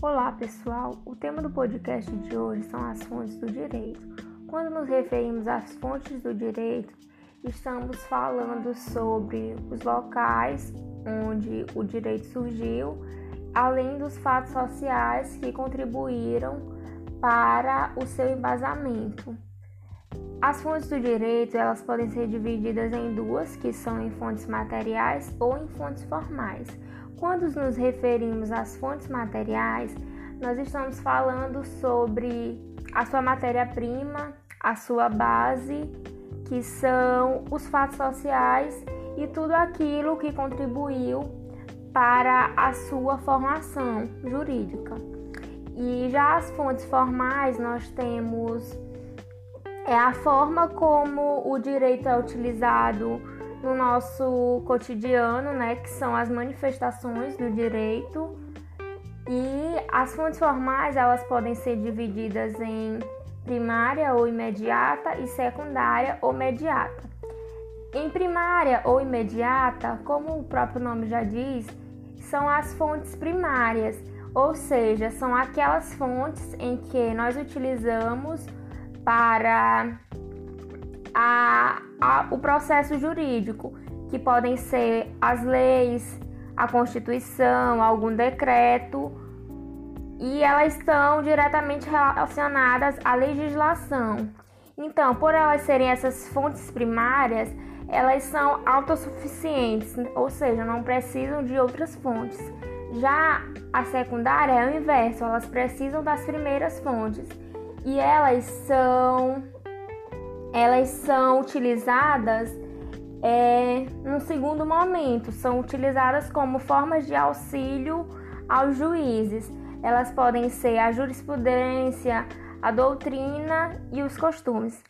Olá, pessoal. O tema do podcast de hoje são as fontes do direito. Quando nos referimos às fontes do direito, estamos falando sobre os locais onde o direito surgiu, além dos fatos sociais que contribuíram para o seu embasamento. As fontes do direito, elas podem ser divididas em duas, que são em fontes materiais ou em fontes formais. Quando nos referimos às fontes materiais, nós estamos falando sobre a sua matéria-prima, a sua base, que são os fatos sociais e tudo aquilo que contribuiu para a sua formação jurídica. E já as fontes formais, nós temos é a forma como o direito é utilizado no nosso cotidiano, né, que são as manifestações do direito. E as fontes formais, elas podem ser divididas em primária ou imediata e secundária ou mediata. Em primária ou imediata, como o próprio nome já diz, são as fontes primárias, ou seja, são aquelas fontes em que nós utilizamos para a, a, o processo jurídico, que podem ser as leis, a Constituição, algum decreto, e elas estão diretamente relacionadas à legislação. Então, por elas serem essas fontes primárias, elas são autossuficientes, ou seja, não precisam de outras fontes. Já a secundária é o inverso, elas precisam das primeiras fontes e elas são elas são utilizadas é, no segundo momento, são utilizadas como formas de auxílio aos juízes. Elas podem ser a jurisprudência, a doutrina e os costumes.